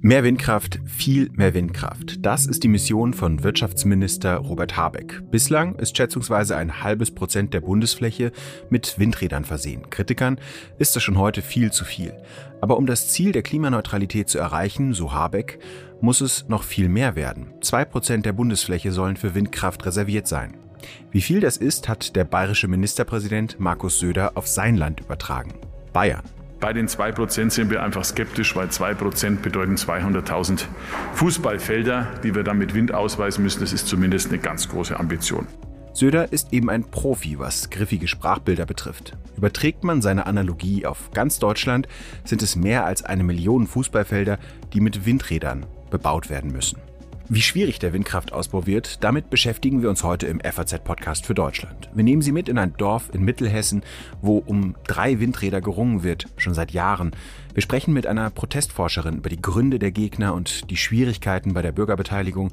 Mehr Windkraft, viel mehr Windkraft. Das ist die Mission von Wirtschaftsminister Robert Habeck. Bislang ist schätzungsweise ein halbes Prozent der Bundesfläche mit Windrädern versehen. Kritikern ist das schon heute viel zu viel. Aber um das Ziel der Klimaneutralität zu erreichen, so Habeck, muss es noch viel mehr werden. Zwei Prozent der Bundesfläche sollen für Windkraft reserviert sein. Wie viel das ist, hat der bayerische Ministerpräsident Markus Söder auf sein Land übertragen. Bayern. Bei den 2% sind wir einfach skeptisch, weil 2% bedeuten 200.000 Fußballfelder, die wir dann mit Wind ausweisen müssen. Das ist zumindest eine ganz große Ambition. Söder ist eben ein Profi, was griffige Sprachbilder betrifft. Überträgt man seine Analogie auf ganz Deutschland, sind es mehr als eine Million Fußballfelder, die mit Windrädern bebaut werden müssen. Wie schwierig der Windkraftausbau wird, damit beschäftigen wir uns heute im FAZ-Podcast für Deutschland. Wir nehmen Sie mit in ein Dorf in Mittelhessen, wo um drei Windräder gerungen wird, schon seit Jahren. Wir sprechen mit einer Protestforscherin über die Gründe der Gegner und die Schwierigkeiten bei der Bürgerbeteiligung.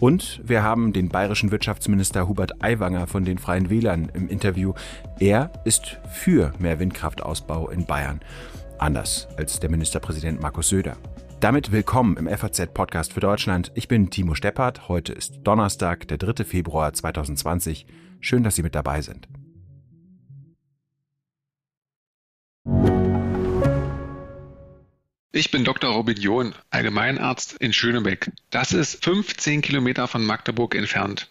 Und wir haben den bayerischen Wirtschaftsminister Hubert Aiwanger von den Freien Wählern im Interview. Er ist für mehr Windkraftausbau in Bayern. Anders als der Ministerpräsident Markus Söder. Damit willkommen im FAZ-Podcast für Deutschland. Ich bin Timo Steppert. Heute ist Donnerstag, der 3. Februar 2020. Schön, dass Sie mit dabei sind. Ich bin Dr. Robin John, Allgemeinarzt in Schönebeck. Das ist 15 Kilometer von Magdeburg entfernt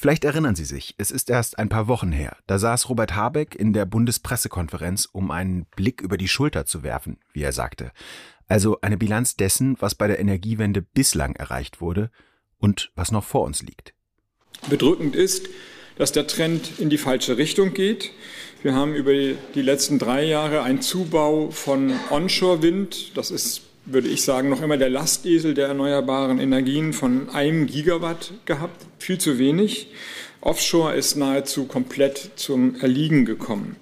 Vielleicht erinnern Sie sich, es ist erst ein paar Wochen her. Da saß Robert Habeck in der Bundespressekonferenz, um einen Blick über die Schulter zu werfen, wie er sagte. Also eine Bilanz dessen, was bei der Energiewende bislang erreicht wurde und was noch vor uns liegt. Bedrückend ist, dass der Trend in die falsche Richtung geht. Wir haben über die letzten drei Jahre einen Zubau von Onshore-Wind, das ist würde ich sagen, noch immer der Lastesel der erneuerbaren Energien von einem Gigawatt gehabt. Viel zu wenig. Offshore ist nahezu komplett zum Erliegen gekommen.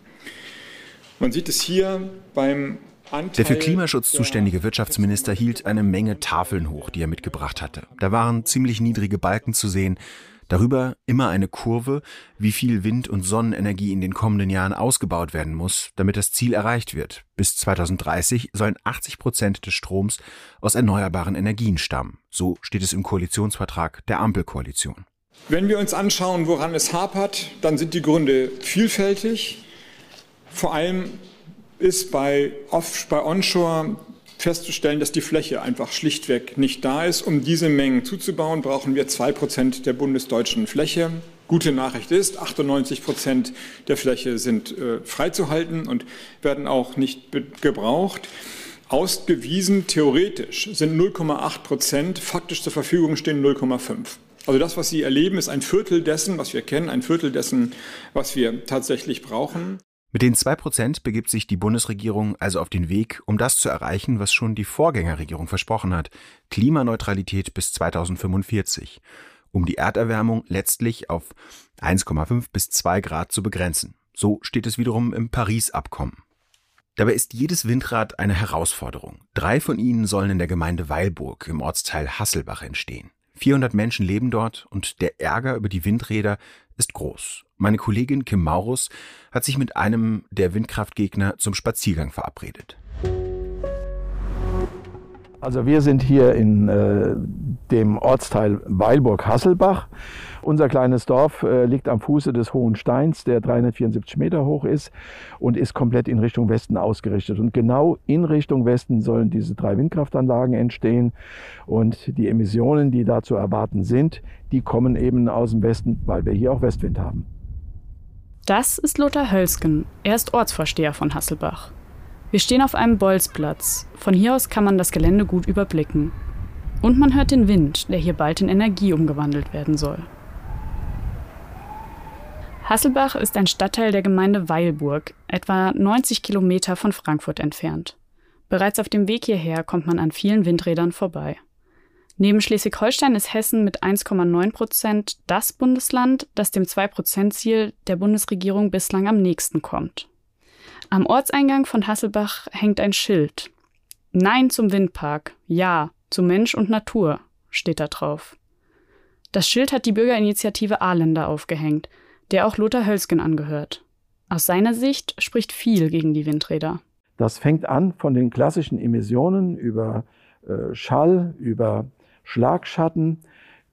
Man sieht es hier beim Anteil der für Klimaschutz zuständige Wirtschaftsminister hielt eine Menge Tafeln hoch, die er mitgebracht hatte. Da waren ziemlich niedrige Balken zu sehen, Darüber immer eine Kurve, wie viel Wind- und Sonnenenergie in den kommenden Jahren ausgebaut werden muss, damit das Ziel erreicht wird. Bis 2030 sollen 80 Prozent des Stroms aus erneuerbaren Energien stammen. So steht es im Koalitionsvertrag der Ampelkoalition. Wenn wir uns anschauen, woran es hapert, dann sind die Gründe vielfältig. Vor allem ist bei, Off bei Onshore festzustellen, dass die Fläche einfach schlichtweg nicht da ist. Um diese Mengen zuzubauen, brauchen wir zwei Prozent der bundesdeutschen Fläche. Gute Nachricht ist, 98 Prozent der Fläche sind äh, freizuhalten und werden auch nicht gebraucht. Ausgewiesen theoretisch sind 0,8 Prozent, faktisch zur Verfügung stehen 0,5. Also das, was Sie erleben, ist ein Viertel dessen, was wir kennen, ein Viertel dessen, was wir tatsächlich brauchen. Mit den zwei Prozent begibt sich die Bundesregierung also auf den Weg, um das zu erreichen, was schon die Vorgängerregierung versprochen hat. Klimaneutralität bis 2045. Um die Erderwärmung letztlich auf 1,5 bis 2 Grad zu begrenzen. So steht es wiederum im Paris-Abkommen. Dabei ist jedes Windrad eine Herausforderung. Drei von ihnen sollen in der Gemeinde Weilburg im Ortsteil Hasselbach entstehen. 400 Menschen leben dort und der Ärger über die Windräder ist groß. Meine Kollegin Kim Maurus hat sich mit einem der Windkraftgegner zum Spaziergang verabredet. Also wir sind hier in äh, dem Ortsteil Weilburg-Hasselbach. Unser kleines Dorf äh, liegt am Fuße des Hohen Steins, der 374 Meter hoch ist und ist komplett in Richtung Westen ausgerichtet. Und genau in Richtung Westen sollen diese drei Windkraftanlagen entstehen. Und die Emissionen, die da zu erwarten sind, die kommen eben aus dem Westen, weil wir hier auch Westwind haben. Das ist Lothar Hölsken. Er ist Ortsvorsteher von Hasselbach. Wir stehen auf einem Bolzplatz. Von hier aus kann man das Gelände gut überblicken. Und man hört den Wind, der hier bald in Energie umgewandelt werden soll. Hasselbach ist ein Stadtteil der Gemeinde Weilburg, etwa 90 Kilometer von Frankfurt entfernt. Bereits auf dem Weg hierher kommt man an vielen Windrädern vorbei. Neben Schleswig-Holstein ist Hessen mit 1,9 Prozent das Bundesland, das dem 2-Prozent-Ziel der Bundesregierung bislang am nächsten kommt. Am Ortseingang von Hasselbach hängt ein Schild. Nein zum Windpark, ja zu Mensch und Natur, steht da drauf. Das Schild hat die Bürgerinitiative Aarländer aufgehängt, der auch Lothar Hölsgen angehört. Aus seiner Sicht spricht viel gegen die Windräder. Das fängt an von den klassischen Emissionen über äh, Schall, über Schlagschatten,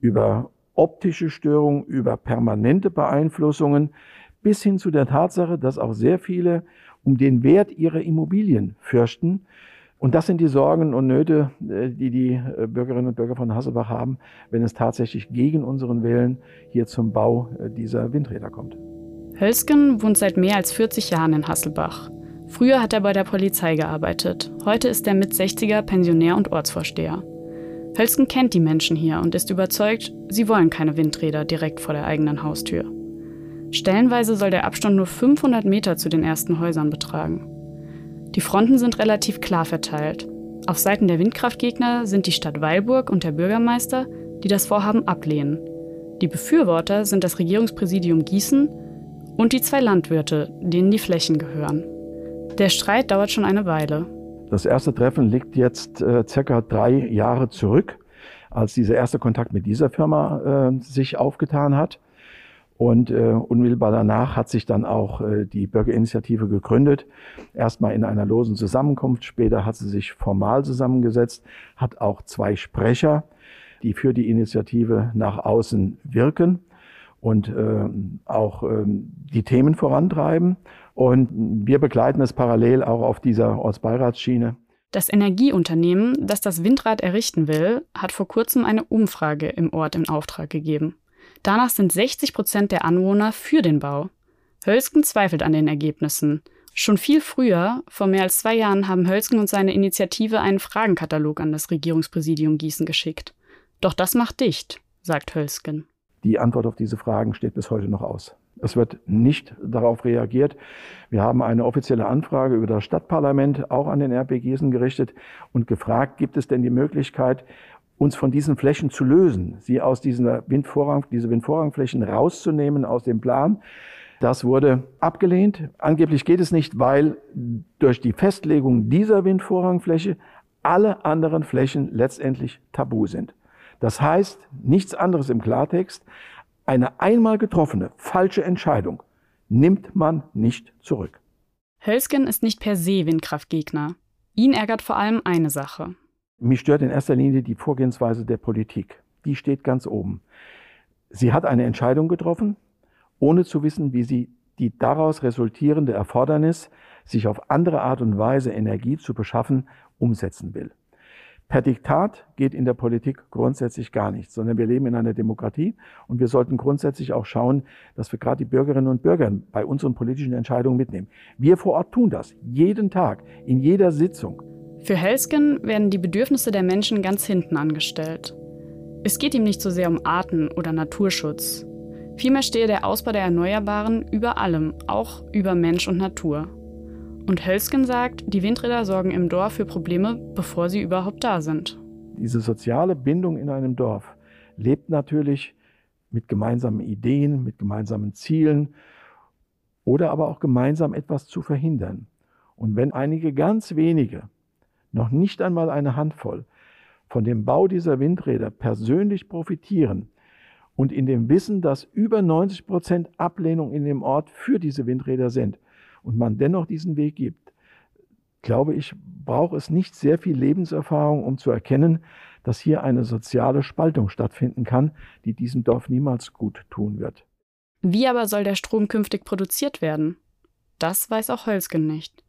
über optische Störungen, über permanente Beeinflussungen bis hin zu der Tatsache, dass auch sehr viele um den Wert ihrer Immobilien fürchten. Und das sind die Sorgen und Nöte, äh, die die äh, Bürgerinnen und Bürger von Hasselbach haben, wenn es tatsächlich gegen unseren Willen hier zum Bau äh, dieser Windräder kommt. Hölsken wohnt seit mehr als 40 Jahren in Hasselbach. Früher hat er bei der Polizei gearbeitet. Heute ist er mit 60er Pensionär und Ortsvorsteher. Hölsken kennt die Menschen hier und ist überzeugt, sie wollen keine Windräder direkt vor der eigenen Haustür. Stellenweise soll der Abstand nur 500 Meter zu den ersten Häusern betragen. Die Fronten sind relativ klar verteilt. Auf Seiten der Windkraftgegner sind die Stadt Weilburg und der Bürgermeister, die das Vorhaben ablehnen. Die Befürworter sind das Regierungspräsidium Gießen und die zwei Landwirte, denen die Flächen gehören. Der Streit dauert schon eine Weile. Das erste Treffen liegt jetzt äh, circa drei Jahre zurück, als dieser erste Kontakt mit dieser Firma äh, sich aufgetan hat. Und äh, unmittelbar danach hat sich dann auch äh, die Bürgerinitiative gegründet. Erstmal in einer losen Zusammenkunft, später hat sie sich formal zusammengesetzt, hat auch zwei Sprecher, die für die Initiative nach außen wirken und äh, auch äh, die Themen vorantreiben. Und wir begleiten es parallel auch auf dieser Ortsbeiratsschiene. Das Energieunternehmen, das das Windrad errichten will, hat vor kurzem eine Umfrage im Ort in Auftrag gegeben. Danach sind 60 Prozent der Anwohner für den Bau. Hölsken zweifelt an den Ergebnissen. Schon viel früher, vor mehr als zwei Jahren, haben Hölsken und seine Initiative einen Fragenkatalog an das Regierungspräsidium Gießen geschickt. Doch das macht dicht, sagt Hölsken. Die Antwort auf diese Fragen steht bis heute noch aus. Es wird nicht darauf reagiert. Wir haben eine offizielle Anfrage über das Stadtparlament auch an den RP Gießen gerichtet und gefragt, gibt es denn die Möglichkeit, uns von diesen Flächen zu lösen, sie aus diesen Windvorrang, diese Windvorrangflächen rauszunehmen aus dem Plan. Das wurde abgelehnt. Angeblich geht es nicht, weil durch die Festlegung dieser Windvorrangfläche alle anderen Flächen letztendlich tabu sind. Das heißt nichts anderes im Klartext, eine einmal getroffene falsche Entscheidung nimmt man nicht zurück. Hölsgen ist nicht per se Windkraftgegner. Ihn ärgert vor allem eine Sache. Mich stört in erster Linie die Vorgehensweise der Politik. Die steht ganz oben. Sie hat eine Entscheidung getroffen, ohne zu wissen, wie sie die daraus resultierende Erfordernis, sich auf andere Art und Weise Energie zu beschaffen, umsetzen will. Per Diktat geht in der Politik grundsätzlich gar nichts, sondern wir leben in einer Demokratie und wir sollten grundsätzlich auch schauen, dass wir gerade die Bürgerinnen und Bürger bei unseren politischen Entscheidungen mitnehmen. Wir vor Ort tun das jeden Tag, in jeder Sitzung. Für Helsken werden die Bedürfnisse der Menschen ganz hinten angestellt. Es geht ihm nicht so sehr um Arten- oder Naturschutz. Vielmehr stehe der Ausbau der Erneuerbaren über allem, auch über Mensch und Natur. Und Hölsken sagt, die Windräder sorgen im Dorf für Probleme, bevor sie überhaupt da sind. Diese soziale Bindung in einem Dorf lebt natürlich mit gemeinsamen Ideen, mit gemeinsamen Zielen oder aber auch gemeinsam etwas zu verhindern. Und wenn einige ganz wenige, noch nicht einmal eine Handvoll, von dem Bau dieser Windräder persönlich profitieren und in dem Wissen, dass über 90 Prozent Ablehnung in dem Ort für diese Windräder sind, und man dennoch diesen Weg gibt, glaube ich, braucht es nicht sehr viel Lebenserfahrung, um zu erkennen, dass hier eine soziale Spaltung stattfinden kann, die diesem Dorf niemals gut tun wird. Wie aber soll der Strom künftig produziert werden? Das weiß auch Hölsgen nicht.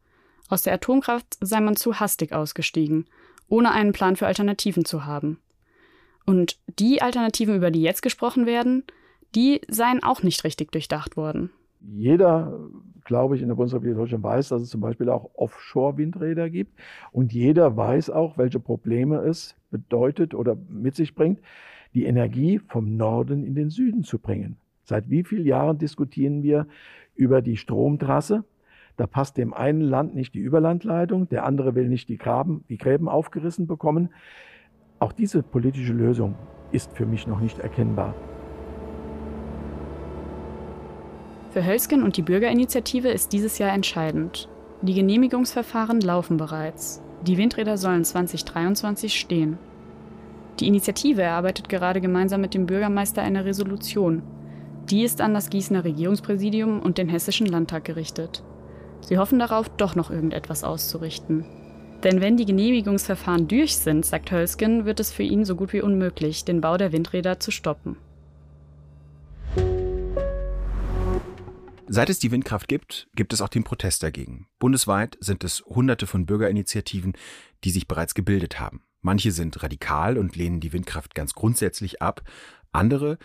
Aus der Atomkraft sei man zu hastig ausgestiegen, ohne einen Plan für Alternativen zu haben. Und die Alternativen, über die jetzt gesprochen werden, die seien auch nicht richtig durchdacht worden. Jeder glaube ich, in der Bundesrepublik Deutschland weiß, dass es zum Beispiel auch Offshore-Windräder gibt. Und jeder weiß auch, welche Probleme es bedeutet oder mit sich bringt, die Energie vom Norden in den Süden zu bringen. Seit wie vielen Jahren diskutieren wir über die Stromtrasse? Da passt dem einen Land nicht die Überlandleitung, der andere will nicht die, Graben, die Gräben aufgerissen bekommen. Auch diese politische Lösung ist für mich noch nicht erkennbar. Für Hölsgen und die Bürgerinitiative ist dieses Jahr entscheidend. Die Genehmigungsverfahren laufen bereits. Die Windräder sollen 2023 stehen. Die Initiative erarbeitet gerade gemeinsam mit dem Bürgermeister eine Resolution. Die ist an das Gießener Regierungspräsidium und den Hessischen Landtag gerichtet. Sie hoffen darauf, doch noch irgendetwas auszurichten. Denn wenn die Genehmigungsverfahren durch sind, sagt Hölsgen, wird es für ihn so gut wie unmöglich, den Bau der Windräder zu stoppen. Seit es die Windkraft gibt, gibt es auch den Protest dagegen. Bundesweit sind es hunderte von Bürgerinitiativen, die sich bereits gebildet haben. Manche sind radikal und lehnen die Windkraft ganz grundsätzlich ab. Andere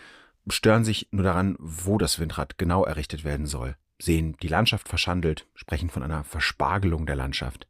stören sich nur daran, wo das Windrad genau errichtet werden soll, sehen die Landschaft verschandelt, sprechen von einer Verspargelung der Landschaft.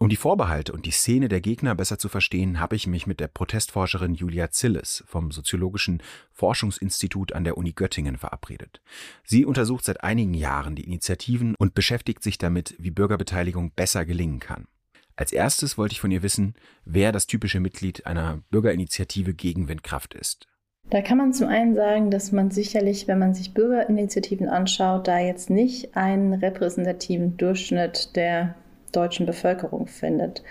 Um die Vorbehalte und die Szene der Gegner besser zu verstehen, habe ich mich mit der Protestforscherin Julia Zilles vom Soziologischen Forschungsinstitut an der Uni Göttingen verabredet. Sie untersucht seit einigen Jahren die Initiativen und beschäftigt sich damit, wie Bürgerbeteiligung besser gelingen kann. Als erstes wollte ich von ihr wissen, wer das typische Mitglied einer Bürgerinitiative gegen Windkraft ist. Da kann man zum einen sagen, dass man sicherlich, wenn man sich Bürgerinitiativen anschaut, da jetzt nicht einen repräsentativen Durchschnitt der deutschen Bevölkerung findet.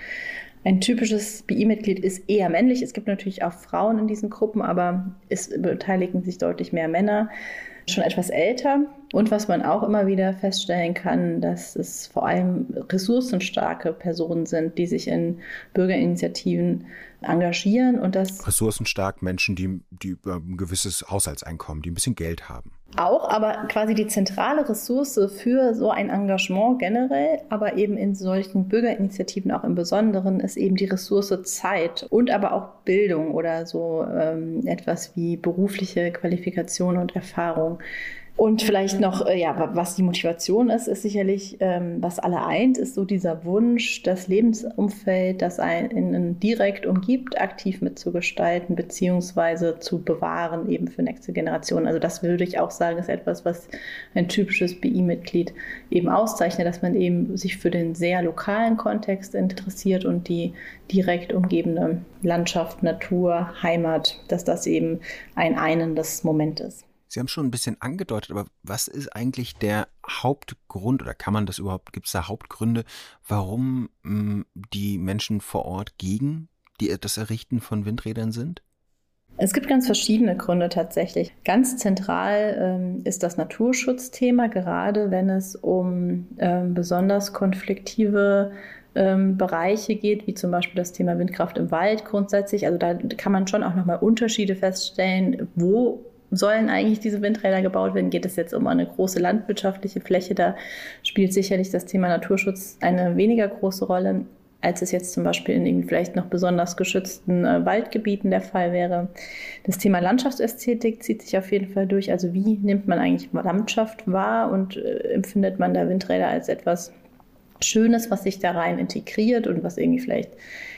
Ein typisches BI-Mitglied ist eher männlich. Es gibt natürlich auch Frauen in diesen Gruppen, aber es beteiligen sich deutlich mehr Männer. Schon etwas älter. Und was man auch immer wieder feststellen kann, dass es vor allem ressourcenstarke Personen sind, die sich in Bürgerinitiativen engagieren und das ressourcenstark Menschen, die, die ein gewisses Haushaltseinkommen, die ein bisschen Geld haben. Auch, aber quasi die zentrale Ressource für so ein Engagement generell, aber eben in solchen Bürgerinitiativen auch im Besonderen, ist eben die Ressource Zeit und aber auch Bildung oder so ähm, etwas wie berufliche Qualifikation und Erfahrung. Und vielleicht noch, äh, ja, was die Motivation ist, ist sicherlich, ähm, was alle eint, ist so dieser Wunsch, das Lebensumfeld, das einen direkt umgibt, aktiv mitzugestalten, beziehungsweise zu bewahren, eben für nächste Generation. Also das würde ich auch sagen, ist etwas, was ein typisches BI-Mitglied eben auszeichnet, dass man eben sich für den sehr lokalen Kontext interessiert und die direkt umgebende Landschaft, Natur, Heimat, dass das eben ein einendes Moment ist. Sie haben schon ein bisschen angedeutet, aber was ist eigentlich der Hauptgrund oder kann man das überhaupt, gibt es da Hauptgründe, warum mh, hm, die Menschen vor Ort gegen die, das Errichten von Windrädern sind? Es gibt ganz verschiedene Gründe tatsächlich. Ganz zentral ähm, ist das Naturschutzthema, gerade wenn es um ähm, besonders konfliktive ähm, Bereiche geht, wie zum Beispiel das Thema Windkraft im Wald grundsätzlich. Also da kann man schon auch nochmal Unterschiede feststellen, wo sollen eigentlich diese Windräder gebaut werden? Geht es jetzt um eine große landwirtschaftliche Fläche? Da spielt sicherlich das Thema Naturschutz eine weniger große Rolle, als es jetzt zum Beispiel in vielleicht noch besonders geschützten äh, Waldgebieten der Fall wäre. Das Thema Landschaftsästhetik zieht sich auf jeden Fall durch. Also wie nimmt man eigentlich Landschaft wahr und äh, empfindet man da Windräder als etwas Schönes, was sich da rein integriert und was irgendwie vielleicht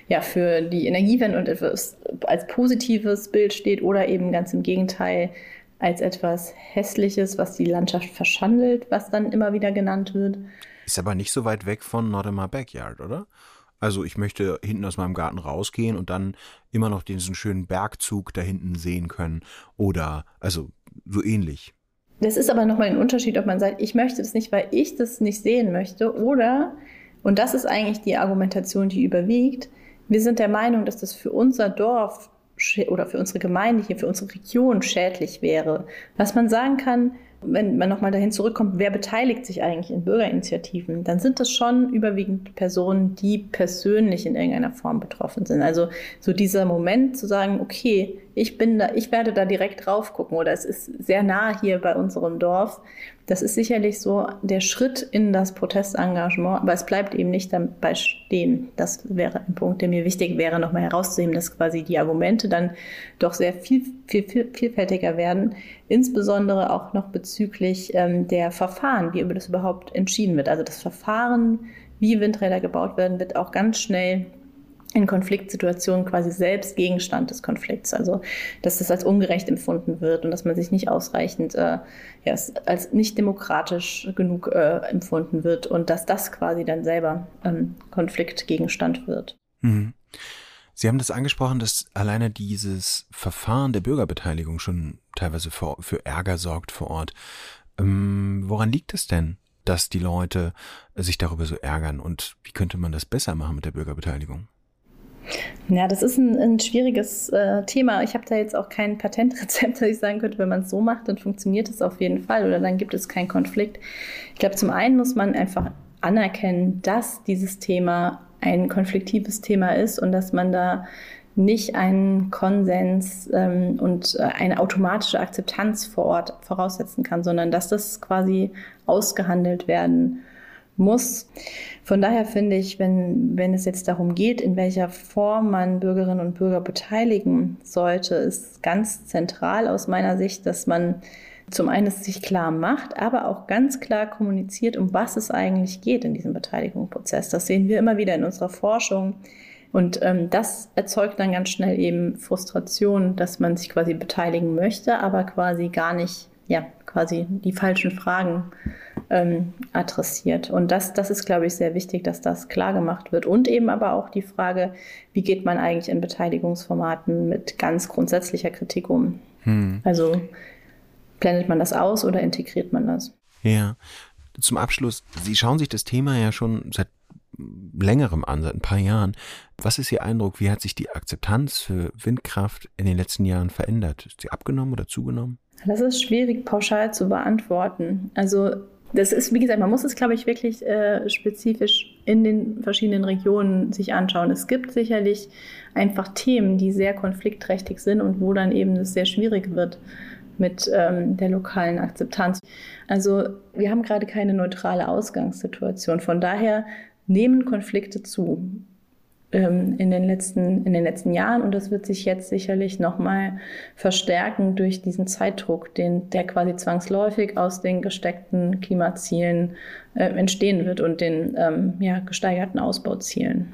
ja für die Energiewende und etwas als positives Bild steht oder eben ganz im Gegenteil als etwas Hässliches, was die Landschaft verschandelt, was dann immer wieder genannt wird. Ist aber nicht so weit weg von Not in My Backyard, oder? Also ich möchte hinten aus meinem Garten rausgehen und dann immer noch diesen schönen Bergzug da hinten sehen können oder also so ähnlich. Das ist aber nochmal ein Unterschied, ob man sagt, ich möchte das nicht, weil ich das nicht sehen möchte oder, und das ist eigentlich die Argumentation, die überwiegt, wir sind der Meinung, dass das für unser Dorf oder für unsere Gemeinde hier, für unsere Region schädlich wäre. Was man sagen kann, wenn man nochmal dahin zurückkommt, wer beteiligt sich eigentlich in Bürgerinitiativen, dann sind das schon überwiegend Personen, die persönlich in irgendeiner Form betroffen sind. Also so dieser Moment zu sagen, okay, ich bin da, ich werde da direkt drauf gucken oder es ist sehr nah hier bei unserem Dorf. Das ist sicherlich so der Schritt in das Protestengagement, aber es bleibt eben nicht dabei stehen. Das wäre ein Punkt, der mir wichtig wäre, nochmal herauszuheben, dass quasi die Argumente dann doch sehr viel, viel, viel vielfältiger werden, insbesondere auch noch bezüglich ähm, der Verfahren, wie über das überhaupt entschieden wird. Also das Verfahren, wie Windräder gebaut werden, wird auch ganz schnell in Konfliktsituationen quasi selbst Gegenstand des Konflikts. Also dass das als ungerecht empfunden wird und dass man sich nicht ausreichend äh, ja, als nicht demokratisch genug äh, empfunden wird und dass das quasi dann selber ähm, Konfliktgegenstand wird. Mhm. Sie haben das angesprochen, dass alleine dieses Verfahren der Bürgerbeteiligung schon teilweise für, für Ärger sorgt vor Ort. Ähm, woran liegt es denn, dass die Leute sich darüber so ärgern und wie könnte man das besser machen mit der Bürgerbeteiligung? Ja, das ist ein, ein schwieriges äh, Thema. Ich habe da jetzt auch kein Patentrezept, dass ich sagen könnte, wenn man es so macht, dann funktioniert es auf jeden Fall oder dann gibt es keinen Konflikt. Ich glaube, zum einen muss man einfach anerkennen, dass dieses Thema ein konfliktives Thema ist und dass man da nicht einen Konsens ähm, und äh, eine automatische Akzeptanz vor Ort voraussetzen kann, sondern dass das quasi ausgehandelt werden muss. Von daher finde ich, wenn, wenn es jetzt darum geht, in welcher Form man Bürgerinnen und Bürger beteiligen sollte, ist ganz zentral aus meiner Sicht, dass man zum einen sich klar macht, aber auch ganz klar kommuniziert, um was es eigentlich geht in diesem Beteiligungsprozess. Das sehen wir immer wieder in unserer Forschung. Und ähm, das erzeugt dann ganz schnell eben Frustration, dass man sich quasi beteiligen möchte, aber quasi gar nicht, ja, quasi die falschen Fragen ähm, adressiert. Und das, das ist, glaube ich, sehr wichtig, dass das klar gemacht wird. Und eben aber auch die Frage, wie geht man eigentlich in Beteiligungsformaten mit ganz grundsätzlicher Kritik um? Hm. Also blendet man das aus oder integriert man das? Ja. Zum Abschluss, Sie schauen sich das Thema ja schon seit längerem an, seit ein paar Jahren. Was ist Ihr Eindruck? Wie hat sich die Akzeptanz für Windkraft in den letzten Jahren verändert? Ist sie abgenommen oder zugenommen? Das ist schwierig pauschal zu beantworten. Also das ist, wie gesagt, man muss es, glaube ich, wirklich äh, spezifisch in den verschiedenen Regionen sich anschauen. Es gibt sicherlich einfach Themen, die sehr konfliktträchtig sind und wo dann eben es sehr schwierig wird mit ähm, der lokalen Akzeptanz. Also wir haben gerade keine neutrale Ausgangssituation. Von daher nehmen Konflikte zu ähm, in, den letzten, in den letzten Jahren und das wird sich jetzt sicherlich nochmal verstärken durch diesen Zeitdruck, den, der quasi zwangsläufig aus den gesteckten Klimazielen äh, entstehen wird und den ähm, ja, gesteigerten Ausbauzielen.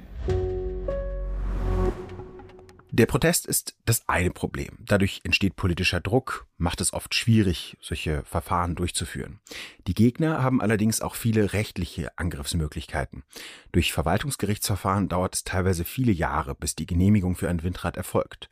Der Protest ist das eine Problem. Dadurch entsteht politischer Druck, macht es oft schwierig, solche Verfahren durchzuführen. Die Gegner haben allerdings auch viele rechtliche Angriffsmöglichkeiten. Durch Verwaltungsgerichtsverfahren dauert es teilweise viele Jahre, bis die Genehmigung für ein Windrad erfolgt.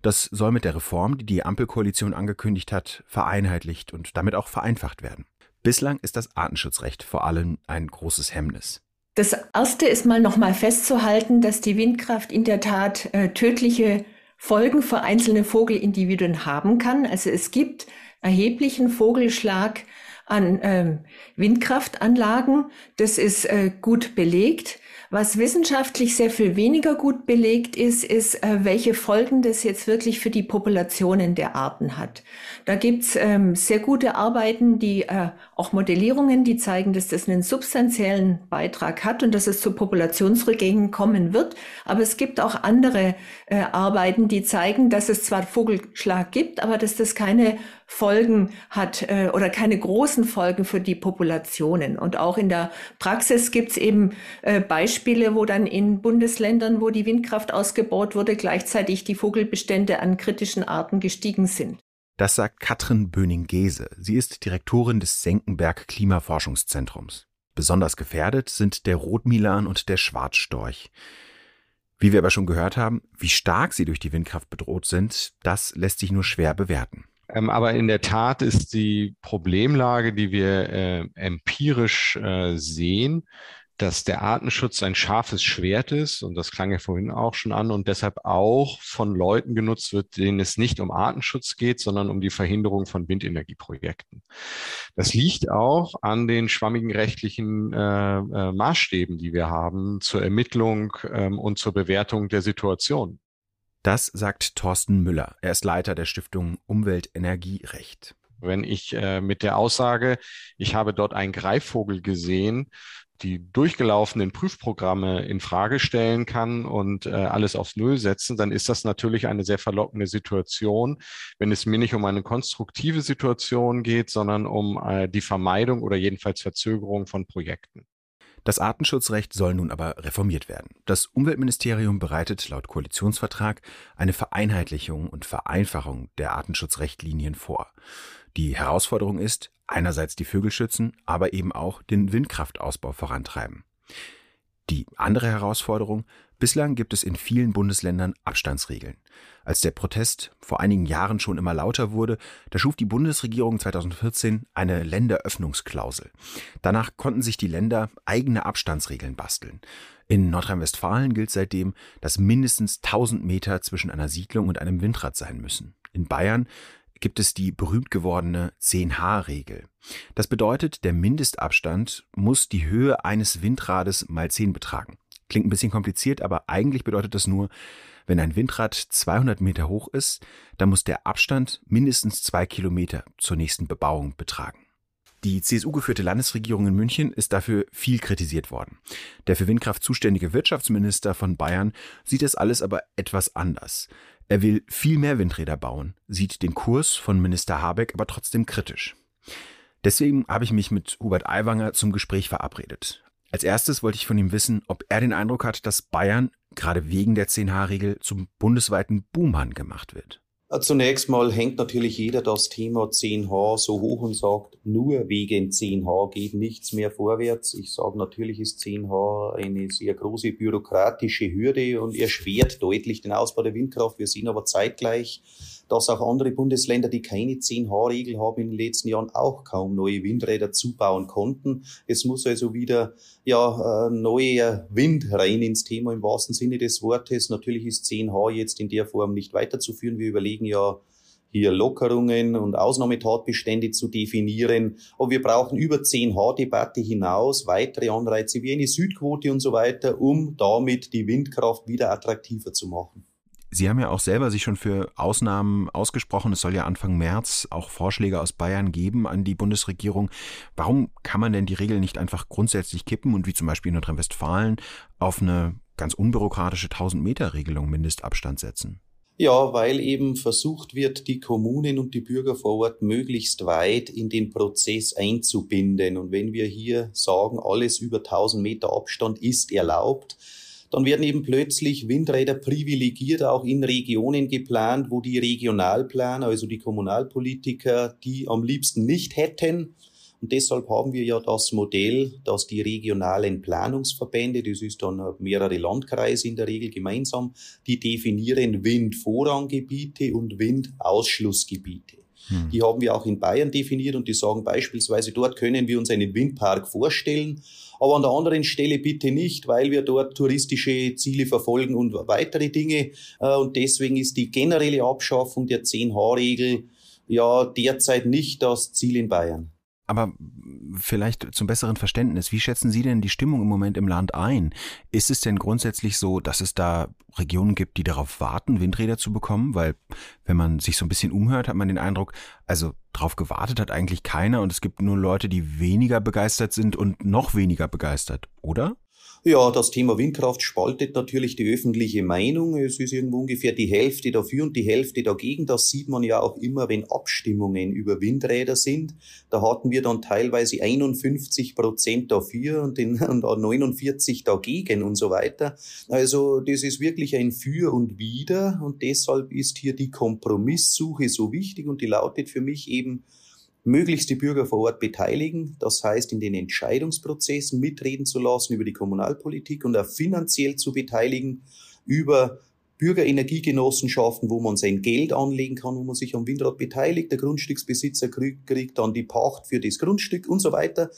Das soll mit der Reform, die die Ampelkoalition angekündigt hat, vereinheitlicht und damit auch vereinfacht werden. Bislang ist das Artenschutzrecht vor allem ein großes Hemmnis. Das erste ist mal nochmal festzuhalten, dass die Windkraft in der Tat äh, tödliche Folgen für einzelne Vogelindividuen haben kann. Also es gibt erheblichen Vogelschlag an ähm, Windkraftanlagen. Das ist äh, gut belegt. Was wissenschaftlich sehr viel weniger gut belegt ist, ist, äh, welche Folgen das jetzt wirklich für die Populationen der Arten hat. Da gibt's ähm, sehr gute Arbeiten, die äh, auch Modellierungen, die zeigen, dass das einen substanziellen Beitrag hat und dass es zu Populationsrückgängen kommen wird. Aber es gibt auch andere äh, Arbeiten, die zeigen, dass es zwar Vogelschlag gibt, aber dass das keine Folgen hat äh, oder keine großen Folgen für die Populationen. Und auch in der Praxis gibt es eben äh, Beispiele, wo dann in Bundesländern, wo die Windkraft ausgebaut wurde, gleichzeitig die Vogelbestände an kritischen Arten gestiegen sind. Das sagt Katrin Böning-Gese. Sie ist Direktorin des Senckenberg Klimaforschungszentrums. Besonders gefährdet sind der Rotmilan und der Schwarzstorch. Wie wir aber schon gehört haben, wie stark sie durch die Windkraft bedroht sind, das lässt sich nur schwer bewerten. Ähm, aber in der Tat ist die Problemlage, die wir äh, empirisch äh, sehen, dass der Artenschutz ein scharfes Schwert ist, und das klang ja vorhin auch schon an, und deshalb auch von Leuten genutzt wird, denen es nicht um Artenschutz geht, sondern um die Verhinderung von Windenergieprojekten. Das liegt auch an den schwammigen rechtlichen äh, äh, Maßstäben, die wir haben zur Ermittlung ähm, und zur Bewertung der Situation. Das sagt Thorsten Müller. Er ist Leiter der Stiftung Umwelt Energie Recht. Wenn ich äh, mit der Aussage, ich habe dort einen Greifvogel gesehen, die durchgelaufenen Prüfprogramme in Frage stellen kann und äh, alles aufs Null setzen, dann ist das natürlich eine sehr verlockende Situation, wenn es mir nicht um eine konstruktive Situation geht, sondern um äh, die Vermeidung oder jedenfalls Verzögerung von Projekten. Das Artenschutzrecht soll nun aber reformiert werden. Das Umweltministerium bereitet laut Koalitionsvertrag eine Vereinheitlichung und Vereinfachung der Artenschutzrechtlinien vor. Die Herausforderung ist, einerseits die Vögel schützen, aber eben auch den Windkraftausbau vorantreiben. Die andere Herausforderung, bislang gibt es in vielen Bundesländern Abstandsregeln. Als der Protest vor einigen Jahren schon immer lauter wurde, da schuf die Bundesregierung 2014 eine Länderöffnungsklausel. Danach konnten sich die Länder eigene Abstandsregeln basteln. In Nordrhein-Westfalen gilt seitdem, dass mindestens 1000 Meter zwischen einer Siedlung und einem Windrad sein müssen. In Bayern gibt es die berühmt gewordene 10H-Regel. Das bedeutet, der Mindestabstand muss die Höhe eines Windrades mal 10 betragen. Klingt ein bisschen kompliziert, aber eigentlich bedeutet das nur, wenn ein Windrad 200 Meter hoch ist, dann muss der Abstand mindestens zwei Kilometer zur nächsten Bebauung betragen. Die CSU-geführte Landesregierung in München ist dafür viel kritisiert worden. Der für Windkraft zuständige Wirtschaftsminister von Bayern sieht das alles aber etwas anders. Er will viel mehr Windräder bauen, sieht den Kurs von Minister Habeck aber trotzdem kritisch. Deswegen habe ich mich mit Hubert Aiwanger zum Gespräch verabredet. Als erstes wollte ich von ihm wissen, ob er den Eindruck hat, dass Bayern gerade wegen der 10H-Regel zum bundesweiten Boomhahn gemacht wird. Zunächst mal hängt natürlich jeder das Thema 10H so hoch und sagt, nur wegen 10H geht nichts mehr vorwärts. Ich sage, natürlich ist 10H eine sehr große bürokratische Hürde und erschwert deutlich den Ausbau der Windkraft. Wir sehen aber zeitgleich, dass auch andere Bundesländer, die keine 10H-Regel haben, in den letzten Jahren auch kaum neue Windräder zubauen konnten. Es muss also wieder ja, äh, neuer Wind rein ins Thema im wahrsten Sinne des Wortes. Natürlich ist 10H jetzt in der Form nicht weiterzuführen. Wir überlegen ja, hier Lockerungen und Ausnahmetatbestände zu definieren. Aber wir brauchen über 10H-Debatte hinaus weitere Anreize wie eine Südquote und so weiter, um damit die Windkraft wieder attraktiver zu machen. Sie haben ja auch selber sich schon für Ausnahmen ausgesprochen. Es soll ja Anfang März auch Vorschläge aus Bayern geben an die Bundesregierung. Warum kann man denn die Regeln nicht einfach grundsätzlich kippen und wie zum Beispiel in Nordrhein-Westfalen auf eine ganz unbürokratische 1000-Meter-Regelung Mindestabstand setzen? Ja, weil eben versucht wird, die Kommunen und die Bürger vor Ort möglichst weit in den Prozess einzubinden. Und wenn wir hier sagen, alles über 1000 Meter Abstand ist erlaubt, dann werden eben plötzlich Windräder privilegiert auch in Regionen geplant, wo die Regionalplaner, also die Kommunalpolitiker, die am liebsten nicht hätten. Und deshalb haben wir ja das Modell, dass die regionalen Planungsverbände, das ist dann mehrere Landkreise in der Regel gemeinsam, die definieren Windvorranggebiete und Windausschlussgebiete. Hm. Die haben wir auch in Bayern definiert und die sagen beispielsweise, dort können wir uns einen Windpark vorstellen, aber an der anderen Stelle bitte nicht, weil wir dort touristische Ziele verfolgen und weitere Dinge. Äh, und deswegen ist die generelle Abschaffung der 10H-Regel ja derzeit nicht das Ziel in Bayern. Aber vielleicht zum besseren Verständnis, wie schätzen Sie denn die Stimmung im Moment im Land ein? Ist es denn grundsätzlich so, dass es da Regionen gibt, die darauf warten, Windräder zu bekommen? Weil wenn man sich so ein bisschen umhört, hat man den Eindruck, also darauf gewartet hat eigentlich keiner und es gibt nur Leute, die weniger begeistert sind und noch weniger begeistert, oder? Ja, das Thema Windkraft spaltet natürlich die öffentliche Meinung. Es ist irgendwo ungefähr die Hälfte dafür und die Hälfte dagegen. Das sieht man ja auch immer, wenn Abstimmungen über Windräder sind. Da hatten wir dann teilweise 51 Prozent dafür und, den, und 49 dagegen und so weiter. Also das ist wirklich ein Für und Wider und deshalb ist hier die Kompromisssuche so wichtig und die lautet für mich eben, möglichst die Bürger vor Ort beteiligen, das heißt in den Entscheidungsprozessen mitreden zu lassen über die Kommunalpolitik und auch finanziell zu beteiligen über Bürgerenergiegenossenschaften, wo man sein Geld anlegen kann, wo man sich am Windrad beteiligt, der Grundstücksbesitzer kriegt, kriegt dann die Pacht für das Grundstück und so weiter.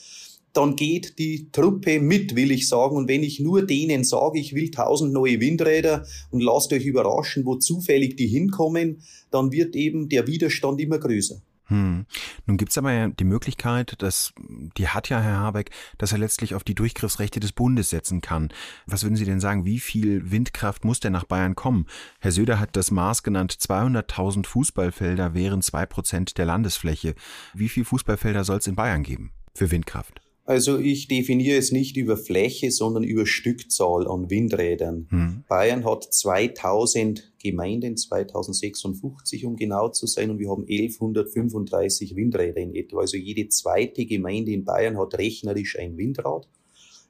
Dann geht die Truppe mit, will ich sagen. Und wenn ich nur denen sage, ich will tausend neue Windräder und lasst euch überraschen, wo zufällig die hinkommen, dann wird eben der Widerstand immer größer. Hm. Nun gibt's aber ja die Möglichkeit, dass, die hat ja Herr Habeck, dass er letztlich auf die Durchgriffsrechte des Bundes setzen kann. Was würden Sie denn sagen, wie viel Windkraft muss denn nach Bayern kommen? Herr Söder hat das Maß genannt, 200.000 Fußballfelder wären zwei Prozent der Landesfläche. Wie viel Fußballfelder soll es in Bayern geben für Windkraft? Also ich definiere es nicht über Fläche, sondern über Stückzahl an Windrädern. Hm. Bayern hat 2000 Gemeinden, 2056 um genau zu sein, und wir haben 1135 Windräder in etwa. Also jede zweite Gemeinde in Bayern hat rechnerisch ein Windrad.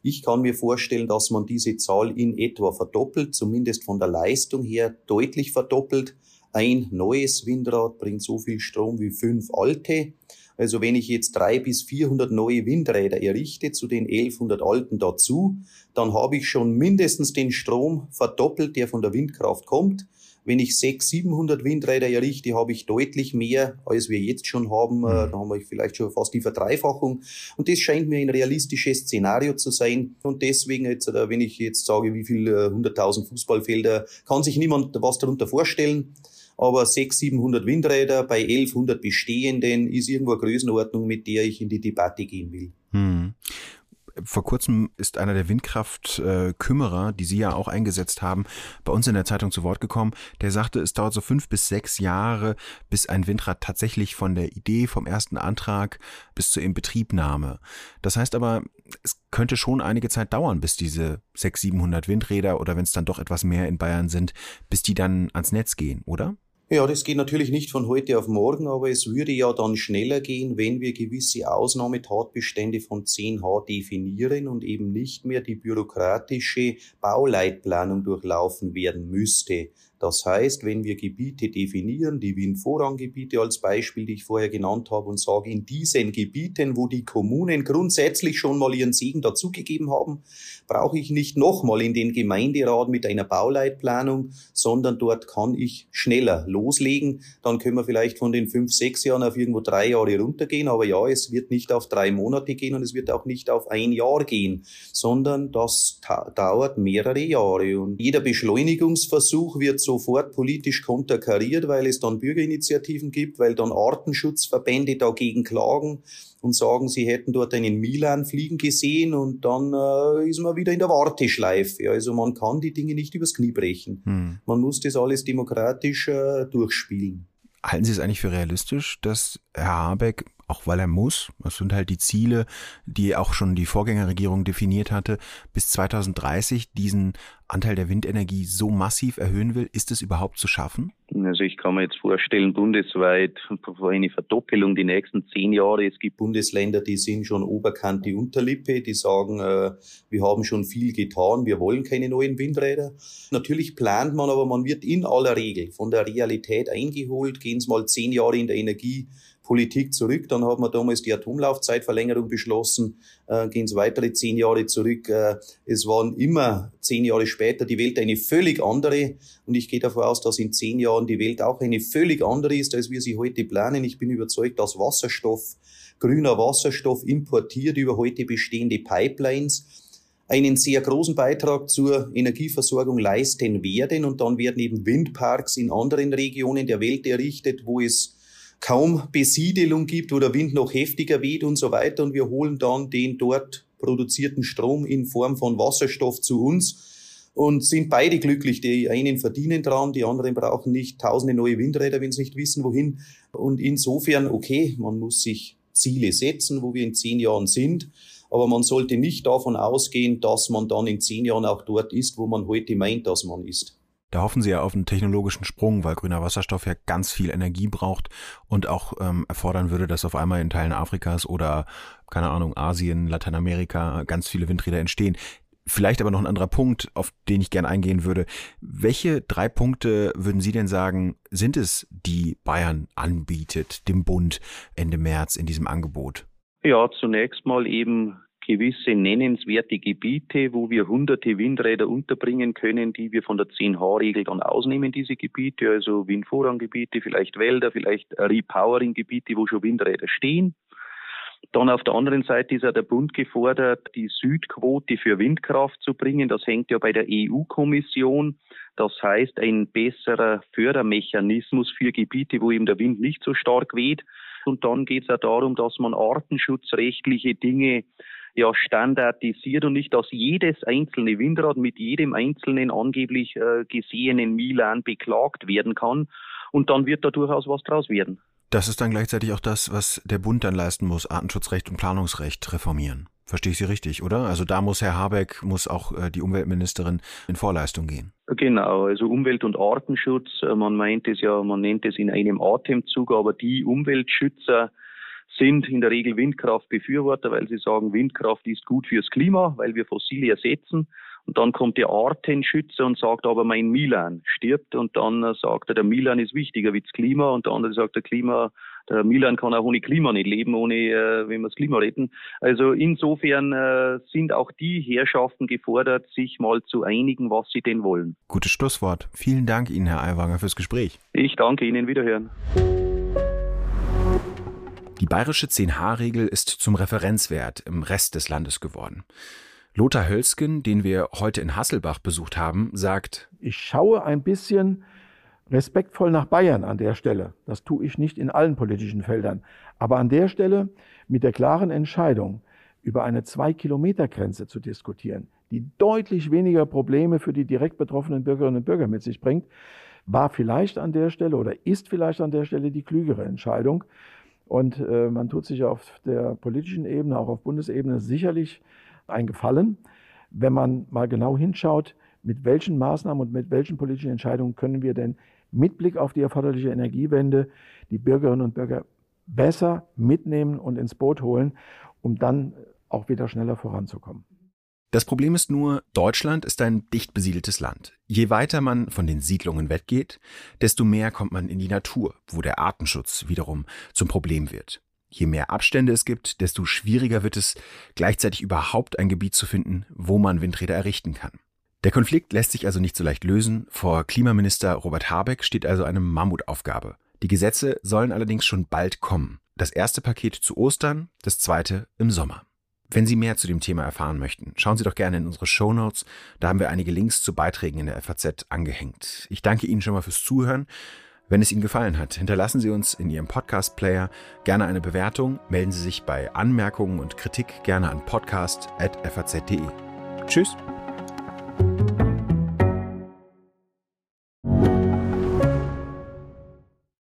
Ich kann mir vorstellen, dass man diese Zahl in etwa verdoppelt, zumindest von der Leistung her deutlich verdoppelt. Ein neues Windrad bringt so viel Strom wie fünf alte. Also wenn ich jetzt drei bis 400 neue Windräder errichte, zu den 1100 alten dazu, dann habe ich schon mindestens den Strom verdoppelt, der von der Windkraft kommt. Wenn ich 600, 700 Windräder errichte, habe ich deutlich mehr, als wir jetzt schon haben. Mhm. Da haben wir vielleicht schon fast die Verdreifachung. Und das scheint mir ein realistisches Szenario zu sein. Und deswegen, jetzt, äh, wenn ich jetzt sage, wie viel 100.000 äh, Fußballfelder, kann sich niemand was darunter vorstellen. Aber 600, 700 Windräder bei 1100 bestehenden ist irgendwo eine Größenordnung, mit der ich in die Debatte gehen will. Hm. Vor kurzem ist einer der Windkraftkümmerer, die Sie ja auch eingesetzt haben, bei uns in der Zeitung zu Wort gekommen. Der sagte, es dauert so fünf bis sechs Jahre, bis ein Windrad tatsächlich von der Idee, vom ersten Antrag bis zur Inbetriebnahme. Das heißt aber, es könnte schon einige Zeit dauern, bis diese 600, 700 Windräder oder wenn es dann doch etwas mehr in Bayern sind, bis die dann ans Netz gehen, oder? Ja, das geht natürlich nicht von heute auf morgen, aber es würde ja dann schneller gehen, wenn wir gewisse Ausnahmetatbestände von 10h definieren und eben nicht mehr die bürokratische Bauleitplanung durchlaufen werden müsste. Das heißt, wenn wir Gebiete definieren, die Windvorranggebiete als Beispiel, die ich vorher genannt habe, und sage, in diesen Gebieten, wo die Kommunen grundsätzlich schon mal ihren Segen dazugegeben haben, brauche ich nicht nochmal in den Gemeinderat mit einer Bauleitplanung, sondern dort kann ich schneller loslegen. Dann können wir vielleicht von den fünf, sechs Jahren auf irgendwo drei Jahre runtergehen. Aber ja, es wird nicht auf drei Monate gehen und es wird auch nicht auf ein Jahr gehen, sondern das dauert mehrere Jahre. Und jeder Beschleunigungsversuch wird so sofort politisch konterkariert, weil es dann Bürgerinitiativen gibt, weil dann Artenschutzverbände dagegen klagen und sagen, sie hätten dort einen Milan fliegen gesehen und dann äh, ist man wieder in der Warteschleife. Also man kann die Dinge nicht übers Knie brechen. Hm. Man muss das alles demokratisch äh, durchspielen. Halten Sie es eigentlich für realistisch, dass Herr Habeck auch weil er muss. Das sind halt die Ziele, die auch schon die Vorgängerregierung definiert hatte, bis 2030 diesen Anteil der Windenergie so massiv erhöhen will. Ist es überhaupt zu schaffen? Also ich kann mir jetzt vorstellen, bundesweit eine Verdoppelung die nächsten zehn Jahre. Es gibt Bundesländer, die sind schon Oberkante Unterlippe, die sagen, äh, wir haben schon viel getan, wir wollen keine neuen Windräder. Natürlich plant man, aber man wird in aller Regel von der Realität eingeholt. Gehen es mal zehn Jahre in der Energie Politik zurück. Dann hat man damals die Atomlaufzeitverlängerung beschlossen, äh, gehen es weitere zehn Jahre zurück. Äh, es waren immer zehn Jahre später die Welt eine völlig andere. Und ich gehe davon aus, dass in zehn Jahren die Welt auch eine völlig andere ist, als wir sie heute planen. Ich bin überzeugt, dass Wasserstoff, grüner Wasserstoff importiert über heute bestehende Pipelines einen sehr großen Beitrag zur Energieversorgung leisten werden. Und dann werden eben Windparks in anderen Regionen der Welt errichtet, wo es kaum Besiedelung gibt, wo der Wind noch heftiger weht und so weiter. Und wir holen dann den dort produzierten Strom in Form von Wasserstoff zu uns und sind beide glücklich. Die einen verdienen dran, die anderen brauchen nicht tausende neue Windräder, wenn sie nicht wissen, wohin. Und insofern, okay, man muss sich Ziele setzen, wo wir in zehn Jahren sind. Aber man sollte nicht davon ausgehen, dass man dann in zehn Jahren auch dort ist, wo man heute meint, dass man ist. Da hoffen sie ja auf einen technologischen Sprung, weil grüner Wasserstoff ja ganz viel Energie braucht und auch ähm, erfordern würde, dass auf einmal in Teilen Afrikas oder, keine Ahnung, Asien, Lateinamerika ganz viele Windräder entstehen. Vielleicht aber noch ein anderer Punkt, auf den ich gerne eingehen würde. Welche drei Punkte würden Sie denn sagen, sind es, die Bayern anbietet, dem Bund Ende März in diesem Angebot? Ja, zunächst mal eben gewisse nennenswerte Gebiete, wo wir hunderte Windräder unterbringen können, die wir von der 10H-Regel dann ausnehmen, diese Gebiete, also Windvorranggebiete, vielleicht Wälder, vielleicht Repowering-Gebiete, wo schon Windräder stehen. Dann auf der anderen Seite ist ja der Bund gefordert, die Südquote für Windkraft zu bringen. Das hängt ja bei der EU-Kommission. Das heißt, ein besserer Fördermechanismus für Gebiete, wo eben der Wind nicht so stark weht. Und dann geht es ja darum, dass man artenschutzrechtliche Dinge ja standardisiert und nicht, dass jedes einzelne Windrad mit jedem einzelnen angeblich äh, gesehenen Milan beklagt werden kann. Und dann wird da durchaus was draus werden. Das ist dann gleichzeitig auch das, was der Bund dann leisten muss, Artenschutzrecht und Planungsrecht reformieren. Verstehe ich Sie richtig, oder? Also da muss Herr Habeck, muss auch äh, die Umweltministerin in Vorleistung gehen. Genau, also Umwelt- und Artenschutz, äh, man meint es ja, man nennt es in einem Atemzug, aber die Umweltschützer sind in der Regel Windkraftbefürworter, weil sie sagen, Windkraft ist gut fürs Klima, weil wir Fossile ersetzen. Und dann kommt der Artenschützer und sagt, aber mein Milan stirbt. Und dann sagt er, der Milan ist wichtiger wie das Klima. Und der andere sagt, der Klima, der Milan kann auch ohne Klima nicht leben, ohne, äh, wenn wir das Klima retten. Also insofern äh, sind auch die Herrschaften gefordert, sich mal zu einigen, was sie denn wollen. Gutes Schlusswort. Vielen Dank Ihnen, Herr Aiwanger, fürs Gespräch. Ich danke Ihnen. Wiederhören. Die bayerische 10H-Regel ist zum Referenzwert im Rest des Landes geworden. Lothar Hölsken, den wir heute in Hasselbach besucht haben, sagt, ich schaue ein bisschen respektvoll nach Bayern an der Stelle. Das tue ich nicht in allen politischen Feldern. Aber an der Stelle mit der klaren Entscheidung, über eine Zwei-Kilometer-Grenze zu diskutieren, die deutlich weniger Probleme für die direkt betroffenen Bürgerinnen und Bürger mit sich bringt, war vielleicht an der Stelle oder ist vielleicht an der Stelle die klügere Entscheidung. Und äh, man tut sich auf der politischen Ebene, auch auf Bundesebene, sicherlich ein Gefallen, wenn man mal genau hinschaut, mit welchen Maßnahmen und mit welchen politischen Entscheidungen können wir denn mit Blick auf die erforderliche Energiewende die Bürgerinnen und Bürger besser mitnehmen und ins Boot holen, um dann auch wieder schneller voranzukommen. Das Problem ist nur, Deutschland ist ein dicht besiedeltes Land. Je weiter man von den Siedlungen weggeht, desto mehr kommt man in die Natur, wo der Artenschutz wiederum zum Problem wird. Je mehr Abstände es gibt, desto schwieriger wird es, gleichzeitig überhaupt ein Gebiet zu finden, wo man Windräder errichten kann. Der Konflikt lässt sich also nicht so leicht lösen. Vor Klimaminister Robert Habeck steht also eine Mammutaufgabe. Die Gesetze sollen allerdings schon bald kommen. Das erste Paket zu Ostern, das zweite im Sommer. Wenn Sie mehr zu dem Thema erfahren möchten, schauen Sie doch gerne in unsere Show Notes. Da haben wir einige Links zu Beiträgen in der FAZ angehängt. Ich danke Ihnen schon mal fürs Zuhören. Wenn es Ihnen gefallen hat, hinterlassen Sie uns in Ihrem Podcast-Player gerne eine Bewertung, melden Sie sich bei Anmerkungen und Kritik gerne an podcast.faz.de. Tschüss!